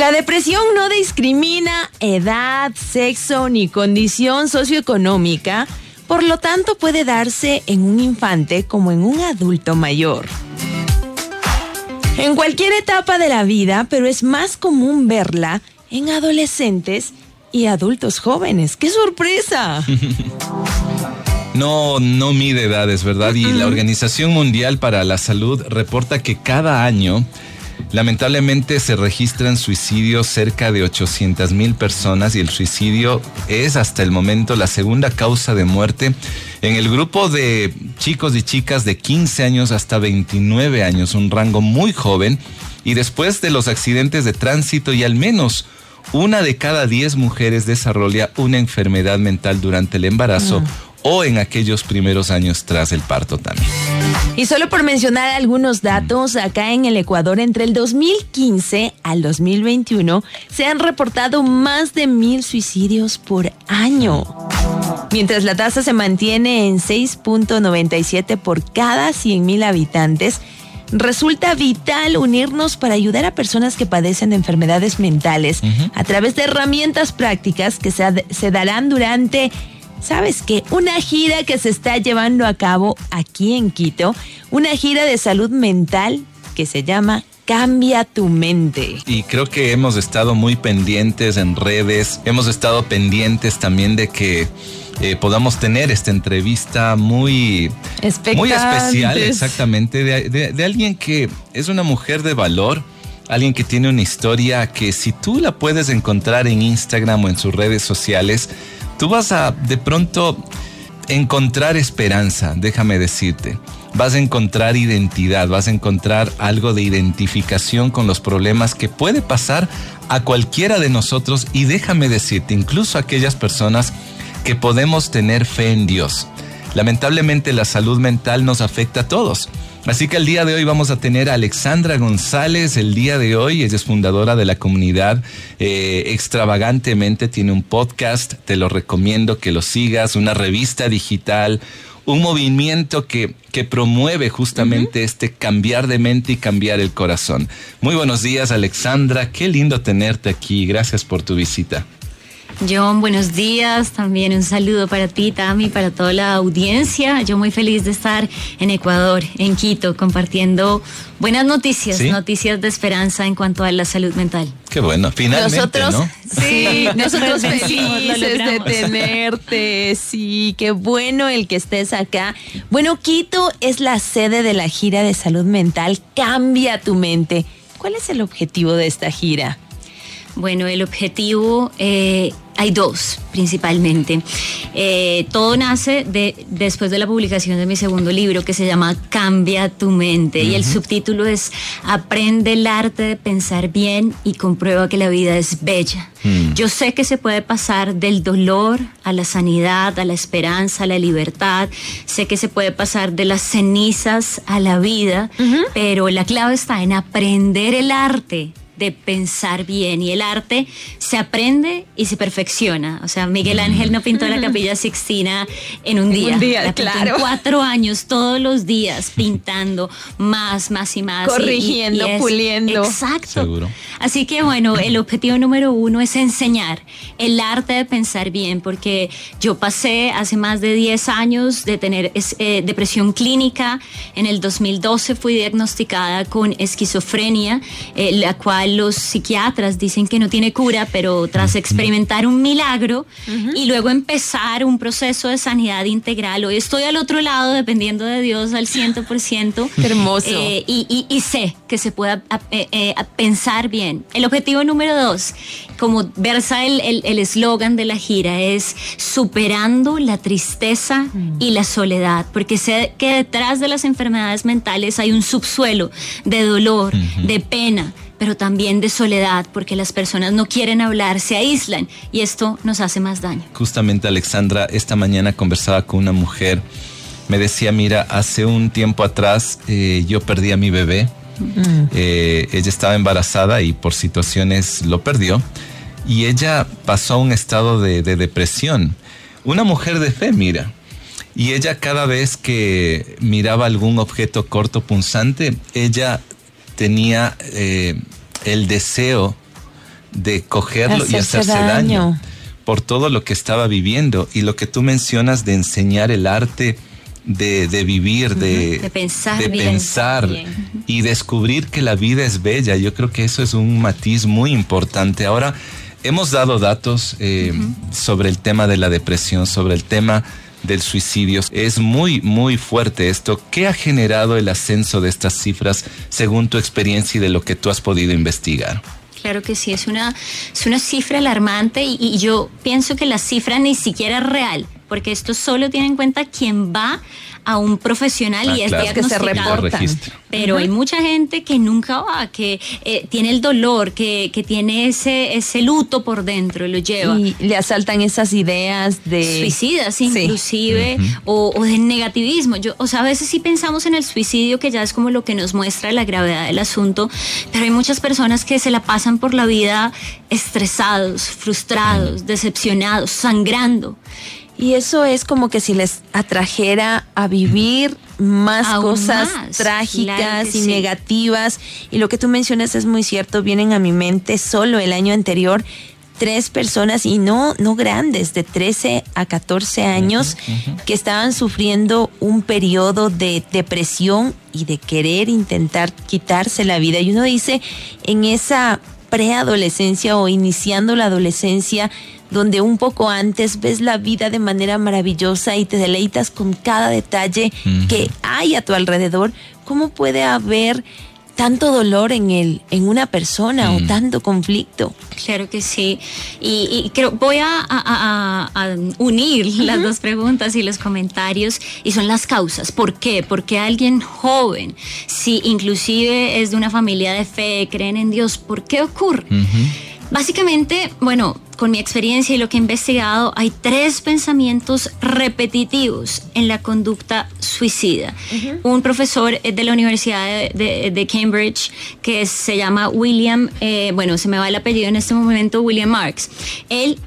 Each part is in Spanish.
La depresión no discrimina edad, sexo ni condición socioeconómica, por lo tanto puede darse en un infante como en un adulto mayor. En cualquier etapa de la vida, pero es más común verla en adolescentes y adultos jóvenes. ¡Qué sorpresa! No, no mide edades, ¿verdad? Y la Organización Mundial para la Salud reporta que cada año Lamentablemente se registran suicidios cerca de 800 mil personas y el suicidio es hasta el momento la segunda causa de muerte en el grupo de chicos y chicas de 15 años hasta 29 años, un rango muy joven. Y después de los accidentes de tránsito y al menos una de cada 10 mujeres desarrolla una enfermedad mental durante el embarazo ah. O en aquellos primeros años tras el parto también. Y solo por mencionar algunos datos, acá en el Ecuador entre el 2015 al 2021 se han reportado más de mil suicidios por año. Mientras la tasa se mantiene en 6.97 por cada 100.000 habitantes, resulta vital unirnos para ayudar a personas que padecen de enfermedades mentales a través de herramientas prácticas que se, se darán durante ¿Sabes qué? Una gira que se está llevando a cabo aquí en Quito, una gira de salud mental que se llama Cambia tu mente. Y creo que hemos estado muy pendientes en redes, hemos estado pendientes también de que eh, podamos tener esta entrevista muy, muy especial, exactamente, de, de alguien que es una mujer de valor alguien que tiene una historia que si tú la puedes encontrar en Instagram o en sus redes sociales, tú vas a de pronto encontrar esperanza, déjame decirte. Vas a encontrar identidad, vas a encontrar algo de identificación con los problemas que puede pasar a cualquiera de nosotros y déjame decirte, incluso a aquellas personas que podemos tener fe en Dios. Lamentablemente la salud mental nos afecta a todos. Así que el día de hoy vamos a tener a Alexandra González. El día de hoy ella es fundadora de la comunidad eh, Extravagantemente. Tiene un podcast, te lo recomiendo que lo sigas, una revista digital, un movimiento que, que promueve justamente este cambiar de mente y cambiar el corazón. Muy buenos días Alexandra, qué lindo tenerte aquí. Gracias por tu visita. John, buenos días. También un saludo para ti, Tami, para toda la audiencia. Yo muy feliz de estar en Ecuador, en Quito, compartiendo buenas noticias, noticias de esperanza en cuanto a la salud mental. Qué bueno, finalmente, nosotros, ¿no? Sí, nosotros felices de tenerte. Sí, qué bueno el que estés acá. Bueno, Quito es la sede de la gira de salud mental Cambia tu mente. ¿Cuál es el objetivo de esta gira? Bueno, el objetivo eh, hay dos principalmente. Eh, todo nace de, después de la publicación de mi segundo libro que se llama Cambia tu mente y el subtítulo es Aprende el arte de pensar bien y comprueba que la vida es bella. Mm. Yo sé que se puede pasar del dolor a la sanidad, a la esperanza, a la libertad. Sé que se puede pasar de las cenizas a la vida, pero la clave está en aprender el arte de pensar bien y el arte se aprende y se perfecciona. O sea, Miguel. Ángel no pintó la capilla Sixtina en un día. Un día, claro. En cuatro años, todos los días, pintando más, más y más. Corrigiendo, puliendo. Exacto. Así que bueno, el objetivo número uno es enseñar el arte de pensar bien, porque yo pasé hace más de 10 años de tener eh, depresión clínica. En el 2012 fui diagnosticada con esquizofrenia, eh, la cual los psiquiatras dicen que no tiene cura, pero tras experimentar un milagro y luego empezar un proceso de sanidad integral, hoy estoy al otro lado dependiendo de Dios al 100%. Hermoso. Eh, y, sé que se pueda eh, eh, pensar bien. El objetivo número dos, como versa el eslogan de la gira, es superando la tristeza y la soledad, porque sé que detrás de las enfermedades mentales hay un subsuelo de dolor, de pena pero también de soledad, porque las personas no quieren hablar, se aíslan y esto nos hace más daño. Justamente Alexandra, esta mañana conversaba con una mujer, me decía, mira, hace un tiempo atrás eh, yo perdí a mi bebé, mm. eh, ella estaba embarazada y por situaciones lo perdió y ella pasó a un estado de, depresión. Una mujer de fe, mira. Y ella cada vez que miraba algún objeto corto punzante, ella tenía eh, el deseo de cogerlo y hacerse daño. por todo lo que estaba viviendo y lo que tú mencionas de enseñar el arte de, vivir, de, pensar, pensar y descubrir que la vida es bella. Yo creo que eso es un matiz muy importante. Ahora, hemos dado datos eh, sobre el tema de la depresión, sobre el tema del suicidio. Es muy, muy fuerte esto. ¿Qué ha generado el ascenso de estas cifras según tu experiencia y de lo que tú has podido investigar? Claro que sí, es una, es una cifra alarmante y, y yo pienso que la cifra ni siquiera es real porque esto solo tiene en cuenta quien va a un profesional y ah, es diagnosticado. Que se Pero hay mucha gente que nunca va, que eh, tiene el dolor, que, que, tiene ese, ese luto por dentro, lo lleva. Y le asaltan esas ideas de... Suicidas inclusive, o, o, de negativismo. Yo, o sea, a veces sí pensamos en el suicidio, que ya es como lo que nos muestra la gravedad del asunto, pero hay muchas personas que se la pasan por la vida estresados, frustrados, decepcionados, sangrando. Y eso es como que si les atrajera a vivir más cosas trágicas y negativas. Y lo que tú mencionas es muy cierto, vienen a mi mente solo el año anterior tres personas y no, no grandes, de 13 a 14 años, que estaban sufriendo un periodo de depresión y de querer intentar quitarse la vida. Y uno dice, en esa preadolescencia o iniciando la adolescencia, donde un poco antes ves la vida de manera maravillosa y te deleitas con cada detalle que hay a tu alrededor, ¿cómo puede haber tanto dolor en el, en una persona o tanto conflicto. Claro que sí. Y, creo, voy a, unir las dos preguntas y los comentarios y son las causas. ¿Por qué? Porque alguien joven, si inclusive es de una familia de fe, creen en Dios, ¿por qué ocurre? Básicamente, bueno, con mi experiencia y lo que he investigado, hay tres pensamientos repetitivos en la conducta suicida. Un profesor de la Universidad de, Cambridge que se llama William, eh, bueno, se me va el apellido en este momento, William Marks. Él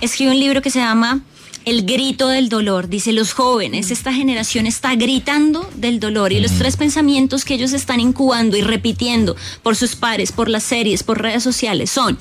escribe un libro que se llama el grito del dolor. Dice, los jóvenes, esta generación está gritando del dolor y los tres pensamientos que ellos están incubando y repitiendo por sus pares, por las series, por redes sociales son,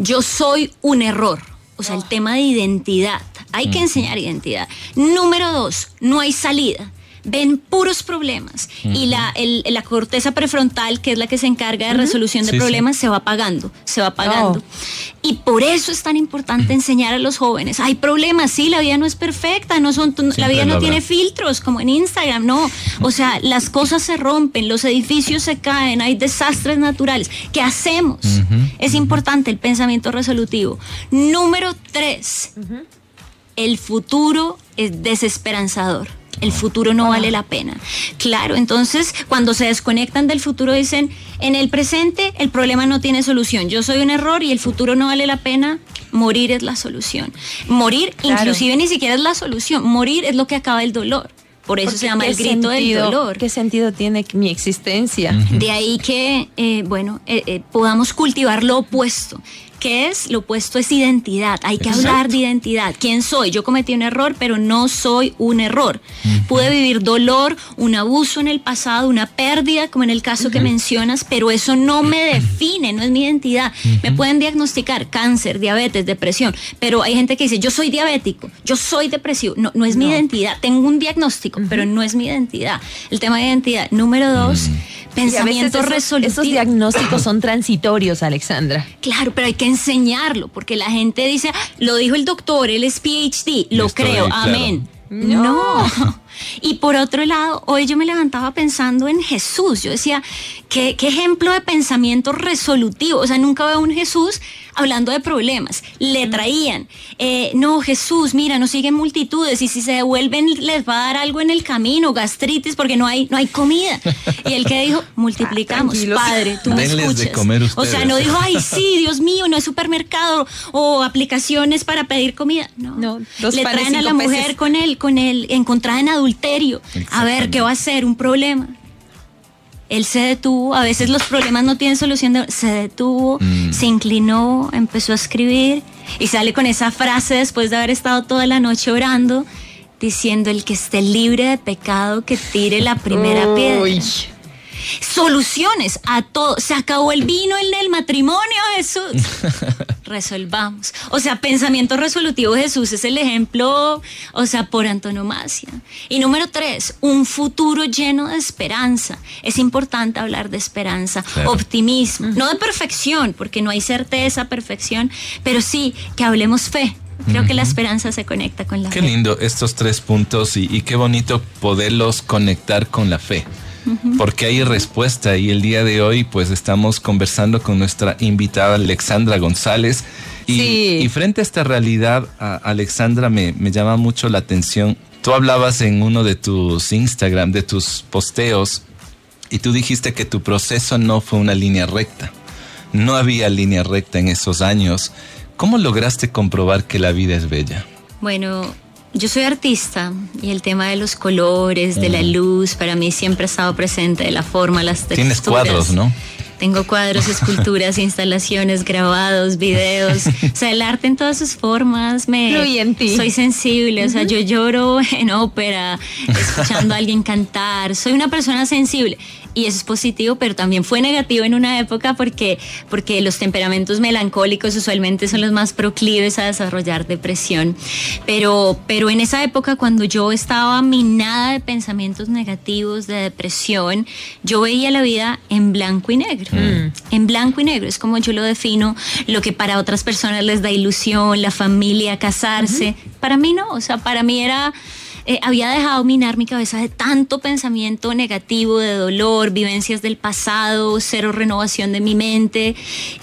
yo soy un error. O sea, el tema de identidad. Hay que enseñar identidad. Número dos, no hay salida ven puros problemas y la, la corteza prefrontal, que es la que se encarga de resolución de problemas, se va apagando, se va apagando. Oh. Y por eso es tan importante enseñar a los jóvenes, hay problemas, sí, la vida no es perfecta, no son, la vida no tiene filtros como en Instagram, no. O sea, las cosas se rompen, los edificios se caen, hay desastres naturales. ¿Qué hacemos? Es importante el pensamiento resolutivo. Número tres, el futuro es desesperanzador el futuro no vale la pena. Claro, entonces cuando se desconectan del futuro dicen, en el presente el problema no tiene solución, yo soy un error y el futuro no vale la pena, morir es la solución. Morir inclusive ni siquiera es la solución, morir es lo que acaba el dolor. Por eso se llama el grito del dolor. ¿Qué sentido tiene mi existencia? De ahí que, eh, bueno, eh, eh, podamos cultivar lo opuesto. ¿Qué es? Lo opuesto es identidad. Hay que hablar de identidad. ¿Quién soy? Yo cometí un error, pero no soy un error. Pude vivir dolor, un abuso en el pasado, una pérdida, como en el caso que mencionas, pero eso no me define, no es mi identidad. Me pueden diagnosticar cáncer, diabetes, depresión, pero hay gente que dice, yo soy diabético, yo soy depresivo. No, no es mi identidad. Tengo un diagnóstico, pero no es mi identidad. El tema de identidad. Número dos, pensamiento resolutivo. Esos diagnósticos son transitorios, Alexandra. Claro, pero hay que enseñarlo, porque la gente dice, ah, lo dijo el doctor, él es PhD, lo creo, amén. no. Y por otro lado, hoy yo me levantaba pensando en Jesús. Yo decía, qué, qué ejemplo de pensamiento resolutivo. O sea, nunca veo un Jesús hablando de problemas. Le traían, eh, no, Jesús, mira, nos siguen multitudes y si se devuelven les va a dar algo en el camino, gastritis, porque no hay, no hay comida. Y el que dijo, multiplicamos, Padre, tú me escuchas. o sea, no dijo, ay, sí, Dios mío, no es supermercado o aplicaciones para pedir comida. No, no le traen a la mujer con él, con el encontrada en adulterio. A ver, ¿qué va a ser? Un problema él se detuvo, a veces los problemas no tienen solución, se detuvo, mm. se inclinó, empezó a escribir y sale con esa frase después de haber estado toda la noche orando, diciendo el que esté libre de pecado que tire la primera piedra. Soluciones a todo. Se acabó el vino en el matrimonio, Jesús. Resolvamos. O sea, pensamiento resolutivo Jesús es el ejemplo, o sea, por antonomasia. Y número tres, un futuro lleno de esperanza. Es importante hablar de esperanza, optimismo, no de perfección, porque no hay certeza, perfección, pero sí que hablemos fe. Creo que la esperanza se conecta con la fe. Qué lindo estos tres puntos y qué bonito poderlos conectar con la fe porque hay respuesta y el día de hoy pues estamos conversando con nuestra invitada Alexandra González y, frente a esta realidad, Alexandra, me, me llama mucho la atención. Tú hablabas en uno de tus Instagram, de tus posteos, y tú dijiste que tu proceso no fue una línea recta. No había línea recta en esos años. ¿Cómo lograste comprobar que la vida es bella? Bueno, yo soy artista y el tema de los colores, de la luz, para mí siempre ha estado presente, de la forma, las texturas. Tienes cuadros, ¿no? Tengo cuadros, esculturas, instalaciones, grabados, videos. O sea, el arte en todas sus formas me. en ti. Soy sensible. O sea, yo lloro en ópera, escuchando a alguien cantar. Soy una persona sensible y eso es positivo, pero también fue negativo en una época porque, porque los temperamentos melancólicos usualmente son los más proclives a desarrollar depresión. Pero, pero en esa época, cuando yo estaba minada de pensamientos negativos, de depresión, yo veía la vida en blanco y negro. Mm. En blanco y negro es como yo lo defino, lo que para otras personas les da ilusión, la familia, casarse. Para mí no, o sea, para mí era eh, había dejado minar mi cabeza de tanto pensamiento negativo, de dolor, vivencias del pasado, cero renovación de mi mente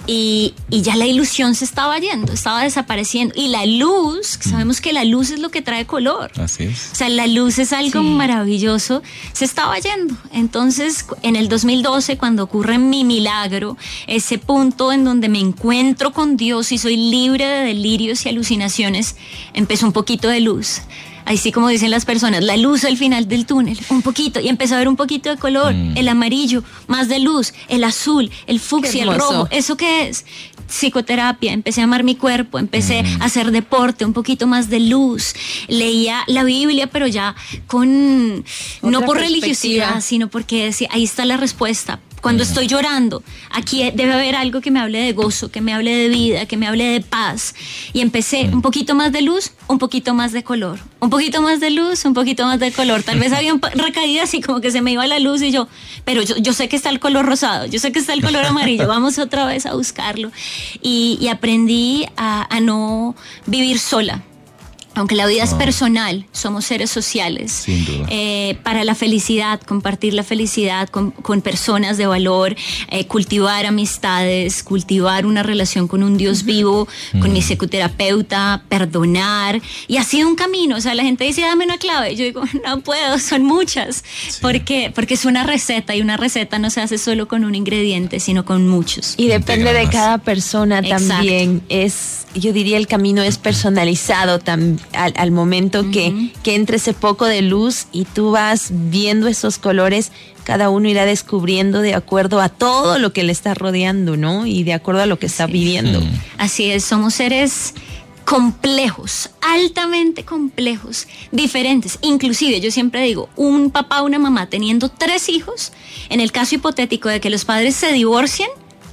y, ya la ilusión se estaba yendo, estaba desapareciendo. Y la luz, sabemos que la luz es lo que trae color. Así es. O sea, la luz es algo maravilloso, se estaba yendo. Entonces, en el 2012, cuando ocurre mi milagro, ese punto en donde me encuentro con Dios y soy libre de delirios y alucinaciones, empezó un poquito de luz así como dicen las personas, la luz al final del túnel, un poquito, y empezó a ver un poquito de color, mm. el amarillo, más de luz, el azul, el fucsia, el rojo, ¿eso qué es? Psicoterapia, empecé a amar mi cuerpo, empecé mm. a hacer deporte, un poquito más de luz, leía la Biblia, pero ya con, no por religiosidad, sino porque decía, ahí está la respuesta, cuando estoy llorando, aquí debe haber algo que me hable de gozo, que me hable de vida, que me hable de paz. Y empecé un poquito más de luz, un poquito más de color. Un poquito más de luz, un poquito más de color. Tal vez había recaídas y como que se me iba la luz y yo, pero yo, sé que está el color rosado, yo sé que está el color amarillo, vamos otra vez a buscarlo. Y, aprendí a no vivir sola aunque la vida es ah. personal, somos seres sociales. Sin duda. Eh, para la felicidad, compartir la felicidad con, personas de valor, eh, cultivar amistades, cultivar una relación con un Dios vivo, con mi psicoterapeuta, perdonar. Y ha sido un camino. O sea, la gente dice, dame una clave. Yo digo, no puedo, son muchas. Porque, porque es una receta y una receta no se hace solo con un ingrediente, sino con muchos. Y depende de cada persona también. Es, yo diría, el camino es personalizado también al, momento que, que entre ese poco de luz y tú vas viendo esos colores, cada uno irá descubriendo de acuerdo a todo lo que le está rodeando, ¿no? Y de acuerdo a lo que está viviendo. Así es, somos seres complejos, altamente complejos, diferentes. Inclusive, yo siempre digo, un papá o una mamá teniendo tres hijos, en el caso hipotético de que los padres se divorcien,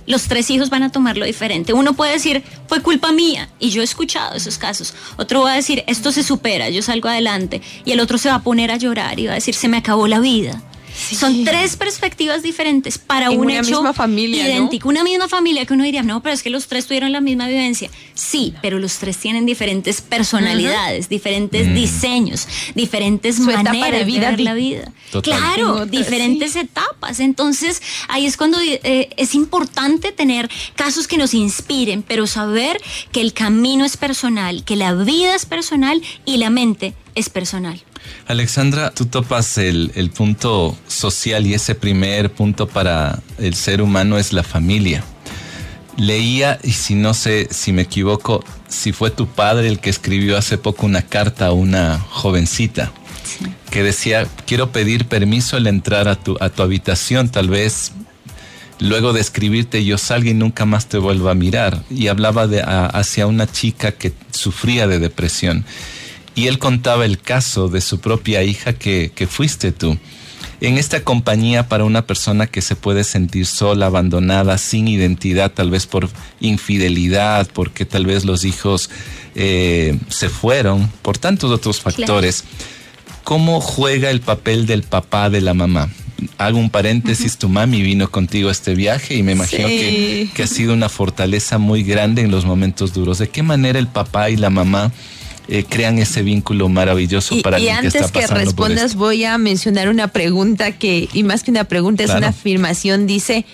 los tres hijos van a tomarlo diferente. Uno puede decir, fue culpa mía, y yo he escuchado esos casos. Otro va a decir, esto se supera, yo salgo adelante. Y el otro se va a poner a llorar y va a decir, se me acabó la vida. Son tres perspectivas diferentes para un una hecho misma familia, idéntico. Una misma familia que uno diría, no, pero es que los tres tuvieron la misma vivencia. Sí, pero los tres tienen diferentes personalidades, diferentes mm. diseños, diferentes maneras de, vida, ver la vida. Claro, diferentes etapas. Entonces, ahí es cuando eh, es importante tener casos que nos inspiren, pero saber que el camino es personal, que la vida es personal y la mente es personal. Alexandra, tú topas el, punto social y ese primer punto para el ser humano es la familia. Leía, y si no sé si me equivoco, si fue tu padre el que escribió hace poco una carta a una jovencita que decía, quiero pedir permiso al entrar a tu, a tu habitación, tal vez luego de escribirte yo salga y nunca más te vuelva a mirar. Y hablaba de, hacia una chica que sufría de depresión y él contaba el caso de su propia hija que, fuiste tú. en esta compañía para una persona que se puede sentir sola, abandonada, sin identidad, tal vez por infidelidad, porque tal vez los hijos eh, se fueron, por tantos otros factores. ¿Cómo juega el papel del papá de la mamá? hago un paréntesis, tu mami vino contigo a este viaje y me imagino que, que, ha sido una fortaleza muy grande en los momentos duros. ¿De qué manera el papá y la mamá eh, crean ese vínculo maravilloso para y antes que, que respondas voy a mencionar una pregunta que, y más que una pregunta, es una afirmación, dice...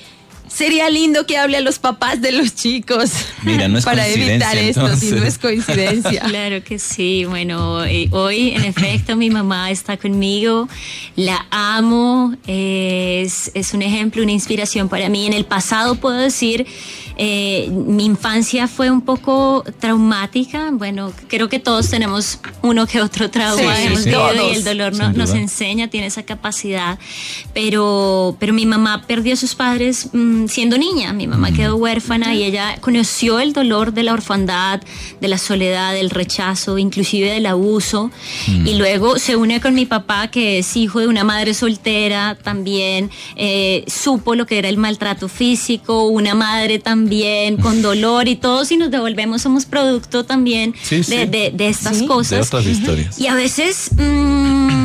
Sería lindo que hable a los papás de los chicos. Mira, no es Para evitar esto, si no es coincidencia. Claro que sí. Bueno, eh, hoy en efecto mi mamá está conmigo. La amo. Es, es un ejemplo, una inspiración para mí. En el pasado puedo decir eh, mi infancia fue un poco traumática. Bueno, creo que todos tenemos uno que otro trauma y el dolor nos enseña, tiene esa capacidad. Pero, pero mi mamá perdió a sus padres mm, siendo niña. Mi mamá mm. quedó huérfana y ella conoció el dolor de la orfandad, de la soledad, del rechazo, inclusive del abuso. Mm. Y luego se une con mi papá, que es hijo de una madre soltera, también eh, supo lo que era el maltrato físico, una madre también bien, con dolor y todo, si nos devolvemos somos producto también de, estas cosas. De otras historias. Y a veces... Mm,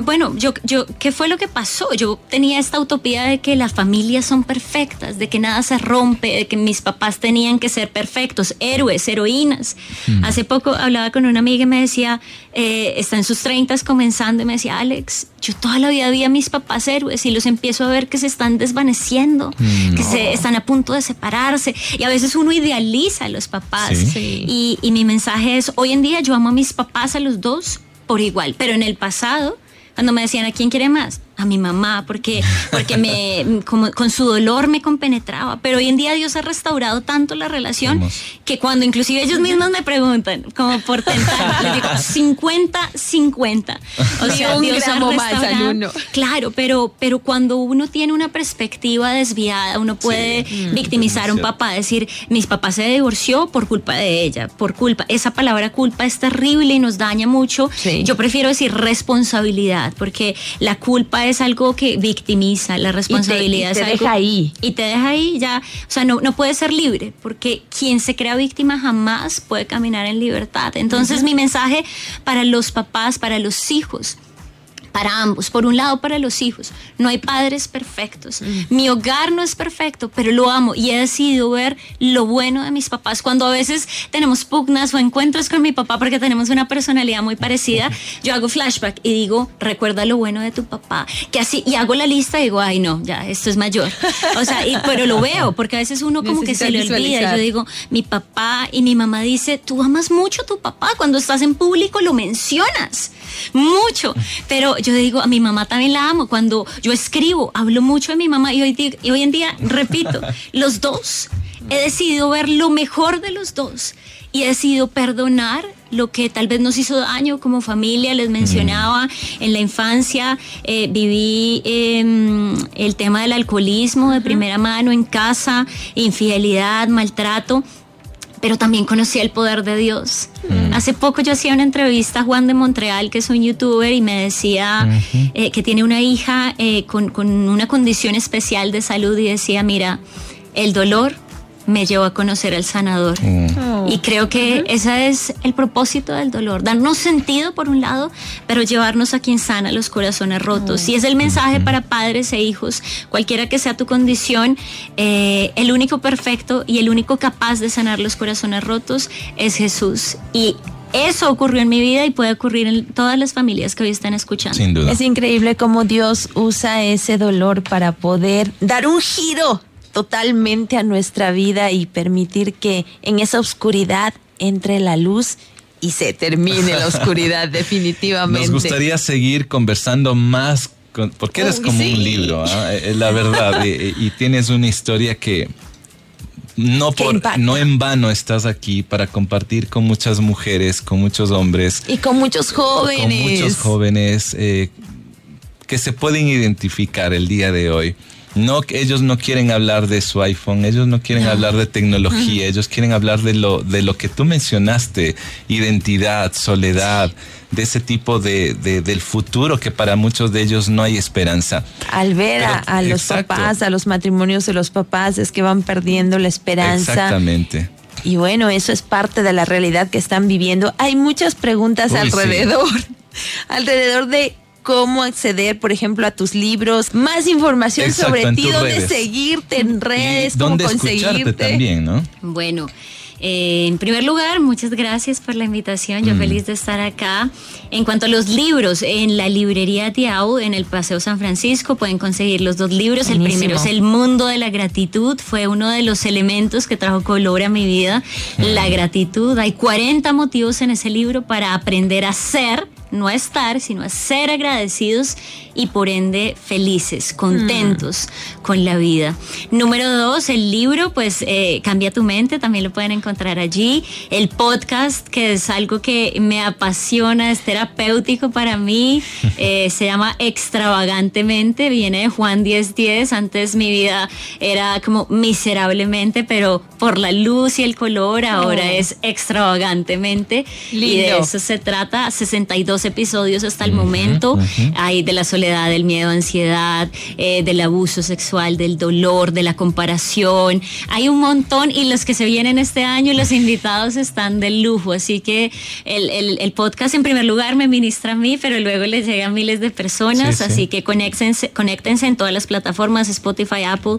bueno, yo, yo, ¿qué fue lo que pasó? Yo tenía esta utopía de que las familias son perfectas, de que nada se rompe, de que mis papás tenían que ser perfectos, héroes, heroínas. Mm. Hace poco hablaba con una amiga y me decía, eh, está en sus treintas comenzando y me decía, Alex, yo toda la vida vi a mis papás héroes y los empiezo a ver que se están desvaneciendo, mm. que se están a punto de separarse. Y a veces uno idealiza a los papás. Y, y mi mensaje es, hoy en día yo amo a mis papás a los dos por igual, pero en el pasado cuando me decían, ¿a quién quiere más? A mi mamá porque, porque me, como, con su dolor me compenetraba. Pero hoy en día Dios ha restaurado tanto la relación que cuando inclusive ellos mismos me preguntan, como por tentar, les digo 50, 50. O sea, Dios ha restaurado. Claro, pero, pero cuando uno tiene una perspectiva desviada, uno puede mm, victimizar a un papá, decir, mis papás se divorció por culpa de ella, por culpa. Esa palabra culpa es terrible y nos daña mucho. Yo prefiero decir responsabilidad, porque la culpa es es algo que victimiza, la responsabilidad y te, te deja ahí. Y te deja ahí ya, o sea, no, no puede ser libre, porque quien se crea víctima jamás puede caminar en libertad. Entonces mi mensaje para los papás, para los hijos, para ambos. Por un lado, para los hijos. No hay padres perfectos. Mm. Mi hogar no es perfecto, pero lo amo y he decidido ver lo bueno de mis papás. Cuando a veces tenemos pugnas o encuentros con mi papá porque tenemos una personalidad muy parecida, yo hago flashback y digo, recuerda lo bueno de tu papá. Que así, y hago la lista y digo, ay no, ya, esto es mayor. O sea, pero lo veo porque a veces uno como que se le olvida. Yo digo, mi papá y mi mamá dice, tú amas mucho a tu papá. Cuando estás en público lo mencionas mucho. Pero yo digo, a mi mamá también la amo. Cuando yo escribo, hablo mucho de mi mamá y hoy, y hoy en día, repito, los dos. He decidido ver lo mejor de los dos y he decidido perdonar lo que tal vez nos hizo daño como familia. Les mencionaba, en la infancia eh, viví em, el tema del alcoholismo de primera mano en casa, infidelidad, maltrato pero también conocí el poder de Dios. Mm. Hace poco yo hacía una entrevista a Juan de Montreal, que es un youtuber, y me decía eh, que tiene una hija eh, con, con una condición especial de salud y decía, mira, el dolor me llevó a conocer al sanador. Mm. Y creo que ese es el propósito del dolor, darnos sentido por un lado, pero llevarnos a quien sana los corazones rotos. Y es el mensaje para padres e hijos, cualquiera que sea tu condición, eh, el único perfecto y el único capaz de sanar los corazones rotos es Jesús. Y eso ocurrió en mi vida y puede ocurrir en todas las familias que hoy están escuchando. Sin duda. Es increíble cómo Dios usa ese dolor para poder dar un giro totalmente a nuestra vida y permitir que en esa oscuridad entre la luz y se termine la oscuridad definitivamente. Nos gustaría seguir conversando más porque eres como un libro, ¿ah? eh, eh, la verdad, y, tienes una historia que no, por, no en vano estás aquí para compartir con muchas mujeres, con muchos hombres. Y con muchos jóvenes. Con muchos jóvenes eh, que se pueden identificar el día de hoy No, ellos no quieren hablar de su iPhone, ellos no quieren hablar de tecnología, ellos quieren hablar de lo, de lo que tú mencionaste, identidad, soledad, de ese tipo de, del futuro que para muchos de ellos no hay esperanza. Al ver a, los papás, a los matrimonios de los papás, es que van perdiendo la esperanza. Exactamente. Y bueno, eso es parte de la realidad que están viviendo. Hay muchas preguntas alrededor, alrededor de cómo acceder, por ejemplo, a tus libros, más información sobre ti, dónde seguirte en redes, cómo dónde conseguirte. también, ¿no? Bueno. Eh, en primer lugar, muchas gracias por la invitación. Yo mm. feliz de estar acá. En cuanto a los libros, en la librería Tiao, en el Paseo San Francisco, pueden conseguir los dos libros. El primero es El Mundo de la Gratitud. Fue uno de los elementos que trajo color a mi vida. La mm. gratitud. Hay 40 motivos en ese libro para aprender a ser no estar, sino ser agradecidos y por ende felices, contentos mm. con la vida. Número dos, el libro, pues eh, Cambia tu mente, también lo pueden encontrar allí. El podcast, que es algo que me apasiona, es terapéutico para mí, eh, se llama Extravagantemente, viene de Juan 1010, antes mi vida era como miserablemente, pero por la luz y el color, ahora oh. es extravagantemente. Y de eso se trata, 62 episodios hasta el momento. Hay de la soledad, del miedo, ansiedad, eh, del abuso sexual, del dolor, de la comparación. Hay un montón y los que se vienen este año, los invitados están de lujo. Así que el, el, podcast en primer lugar me ministra a mí, pero luego les llega a miles de personas. Así que conéctense, conéctense en todas las plataformas, Spotify, Apple.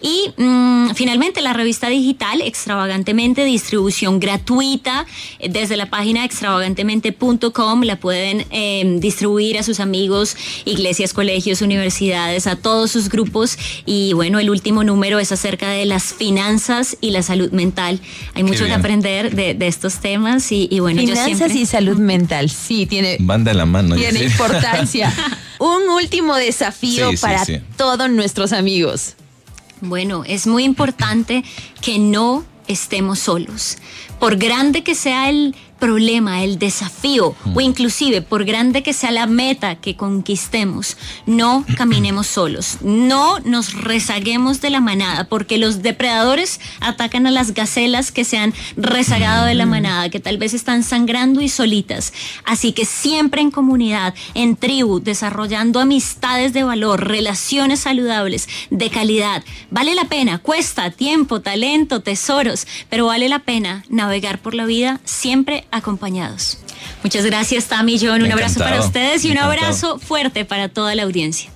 Y mm, finalmente la revista digital, extravagantemente, distribución gratuita eh, desde la página extravagantemente.com. La pueden em, distribuir a sus amigos, iglesias, colegios, universidades, a todos sus grupos. Y bueno, el último número es acerca de las finanzas y la salud mental. Hay mucho que aprender de, estos temas y, bueno, finanzas y salud mental, sí, tiene... Manda la mano. Tiene importancia. Un último desafío para todos nuestros amigos. Bueno, es muy importante que no estemos solos. Por grande que sea el problema, el desafío o inclusive por grande que sea la meta que conquistemos, no caminemos solos, no nos rezaguemos de la manada, porque los depredadores atacan a las gacelas que se han rezagado de la manada, que tal vez están sangrando y solitas. Así que siempre en comunidad, en tribu, desarrollando amistades de valor, relaciones saludables, de calidad. Vale la pena, cuesta tiempo, talento, tesoros, pero vale la pena navegar por la vida siempre acompañados. Muchas gracias, Tami John. Un abrazo para ustedes y un abrazo fuerte para toda la audiencia.